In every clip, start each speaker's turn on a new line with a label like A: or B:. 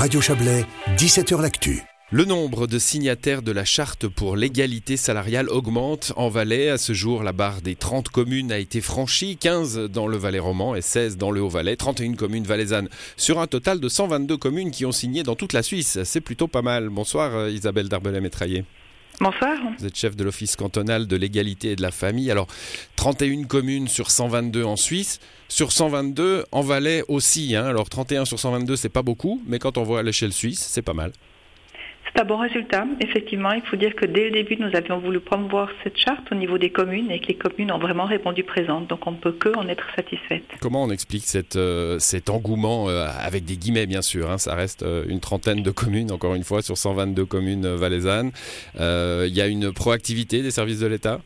A: Radio Chablais, 17h L'Actu.
B: Le nombre de signataires de la charte pour l'égalité salariale augmente en Valais. À ce jour, la barre des 30 communes a été franchie, 15 dans le Valais roman et 16 dans le Haut-Valais, 31 communes valaisannes, sur un total de 122 communes qui ont signé dans toute la Suisse. C'est plutôt pas mal. Bonsoir euh, Isabelle Darbelay-Métraillé. Vous êtes chef de l'Office cantonal de l'égalité et de la famille. Alors, 31 communes sur 122 en Suisse. Sur 122, en Valais aussi. Hein. Alors, 31 sur 122, c'est pas beaucoup, mais quand on voit à l'échelle suisse, c'est pas mal.
C: C'est un bon résultat. Effectivement, il faut dire que dès le début, nous avions voulu promouvoir cette charte au niveau des communes et que les communes ont vraiment répondu présentes. Donc on ne peut que en être satisfaite.
B: Comment on explique euh, cet engouement, euh, avec des guillemets bien sûr, hein, ça reste euh, une trentaine de communes, encore une fois, sur 122 communes valaisannes. Il y a une proactivité des services de l'État?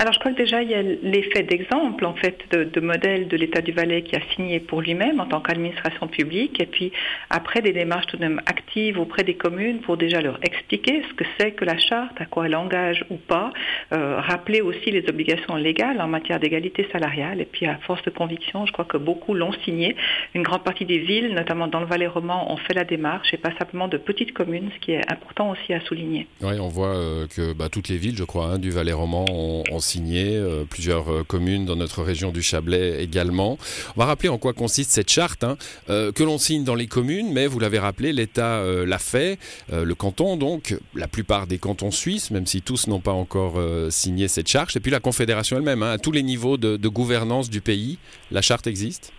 C: Alors je crois que déjà il y a l'effet d'exemple en fait de, modèle de l'État du Valais qui a signé pour lui-même en tant qu'administration publique et puis après des démarches tout de même actives auprès des communes pour déjà leur expliquer ce que c'est que la charte, à quoi elle engage ou pas, euh, rappeler aussi les obligations légales en matière d'égalité salariale et puis à force de conviction, je crois que beaucoup l'ont signé. Une grande partie des villes, notamment dans le Valais roman, ont fait la démarche et pas simplement de petites communes, ce qui est important aussi à souligner.
B: Oui, on voit euh, que bah, toutes les villes, je crois, hein, du Valais roman ont, ont signé, euh, plusieurs euh, communes dans notre région du Chablais également. On va rappeler en quoi consiste cette charte, hein, euh, que l'on signe dans les communes, mais vous l'avez rappelé, l'État l'a fait, le canton donc, la plupart des cantons suisses, même si tous n'ont pas encore signé cette charte, et puis la Confédération elle-même, hein, à tous les niveaux de, de gouvernance du pays, la charte existe?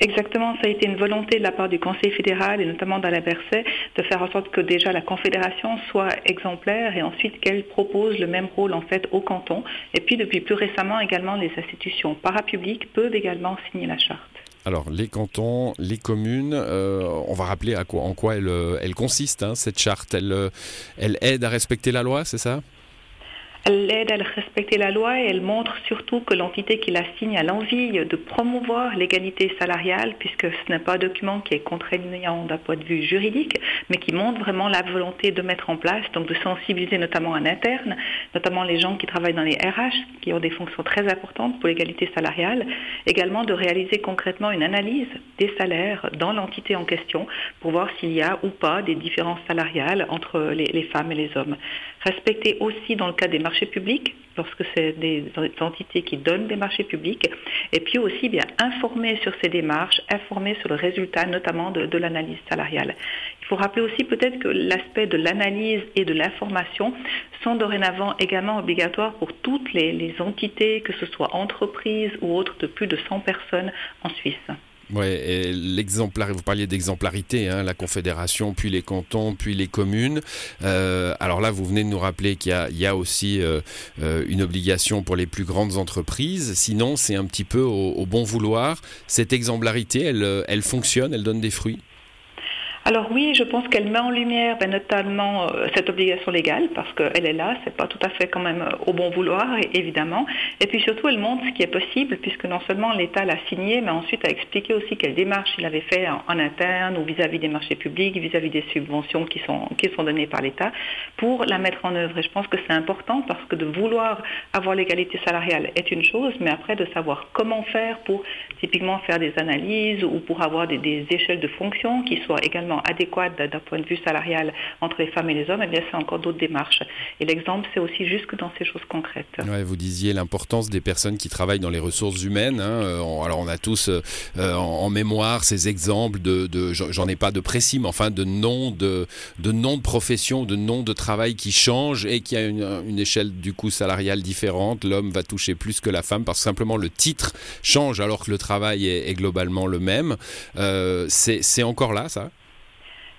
C: Exactement, ça a été une volonté de la part du Conseil fédéral et notamment la Bercé de faire en sorte que déjà la Confédération soit exemplaire et ensuite qu'elle propose le même rôle en fait au canton. Et puis depuis plus récemment également les institutions parapubliques peuvent également signer la charte.
B: Alors, les cantons, les communes, euh, on va rappeler à quoi, en quoi elle, elle consiste, hein, cette charte. Elle, euh, elle aide à respecter la loi, c'est ça?
C: Elle aide à respecter la loi et elle montre surtout que l'entité qui la signe a l'envie de promouvoir l'égalité salariale, puisque ce n'est pas un document qui est contraignant d'un point de vue juridique, mais qui montre vraiment la volonté de mettre en place, donc de sensibiliser notamment en interne, notamment les gens qui travaillent dans les RH, qui ont des fonctions très importantes pour l'égalité salariale, également de réaliser concrètement une analyse des salaires dans l'entité en question pour voir s'il y a ou pas des différences salariales entre les, les femmes et les hommes. Respecter aussi dans le cas des marchés publics, lorsque c'est des entités qui donnent des marchés publics, et puis aussi bien informer sur ces démarches, informer sur le résultat notamment de, l'analyse salariale. Il faut rappeler aussi peut-être que l'aspect de l'analyse et de l'information sont dorénavant également obligatoires pour toutes les, les entités, que ce soit entreprises ou autres de plus de 100 personnes en Suisse.
B: Ouais, l'exemplar, vous parliez d'exemplarité, hein, la Confédération, puis les cantons, puis les communes. Euh, alors là, vous venez de nous rappeler qu'il y, a aussi euh, euh, une obligation pour les plus grandes entreprises. Sinon, c'est un petit peu au, au, bon vouloir. Cette exemplarité, elle, elle fonctionne, elle donne des fruits?
C: Alors oui, je pense qu'elle met en lumière ben, notamment euh, cette obligation légale parce qu'elle est là, c'est pas tout à fait quand même euh, au bon vouloir évidemment. Et puis surtout, elle montre ce qui est possible puisque non seulement l'État l'a signé, mais ensuite a expliqué aussi quelles démarches il avait fait en, interne ou vis-à-vis des marchés publics, vis-à-vis des subventions qui sont données par l'État pour la mettre en œuvre. Et je pense que c'est important parce que de vouloir avoir l'égalité salariale est une chose, mais après de savoir comment faire pour typiquement faire des analyses ou pour avoir des, échelles de fonctions qui soient également adéquate d'un point de vue salarial entre les femmes et les hommes, eh bien c'est encore d'autres démarches. Et l'exemple, c'est aussi jusque dans ces choses concrètes.
B: vous disiez l'importance des personnes qui travaillent dans les ressources humaines. Hein. Euh, alors on a tous euh, euh, en, mémoire ces exemples de, j'en ai pas de précis, mais enfin de noms de, de noms de profession, de noms de travail qui changent et qui a une, échelle du coup salariale différente. L'homme va toucher plus que la femme parce que simplement le titre change alors que le travail est globalement le même. c'est encore là, ça?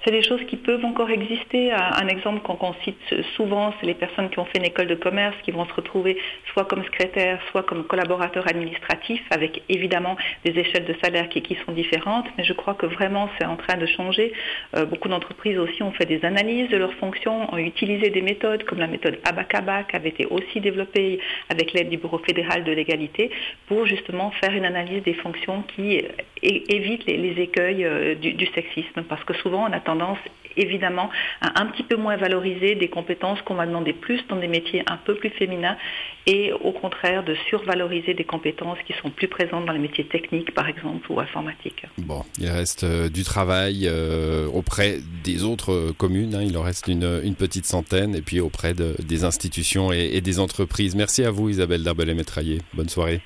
C: C'est des choses qui peuvent encore exister. Un exemple qu'on cite souvent, c'est les personnes qui ont fait une école de commerce, qui vont se retrouver soit comme secrétaire, soit comme collaborateur administratif, avec évidemment des échelles de salaire qui, sont différentes. Mais je crois que vraiment, c'est en train de changer. Euh, beaucoup d'entreprises aussi ont fait des analyses de leurs fonctions, ont utilisé des méthodes comme la méthode ABACABA, qui avait été aussi développée avec l'aide du Bureau fédéral de l'égalité, pour justement faire une analyse des fonctions qui évite les, écueils euh, du, du, sexisme. Parce que souvent, on a tendance évidemment à un petit peu moins valoriser des compétences qu'on va demander plus dans des métiers un peu plus féminins et au contraire de survaloriser des compétences qui sont plus présentes dans les métiers techniques par exemple ou informatiques.
B: Bon, il reste euh, du travail euh, auprès des autres communes, hein. il en reste une, une, petite centaine et puis auprès de, des institutions et, et, des entreprises. Merci à vous Isabelle Darbelet-Métraillé. Bonne soirée.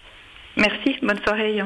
C: Merci, bonne soirée.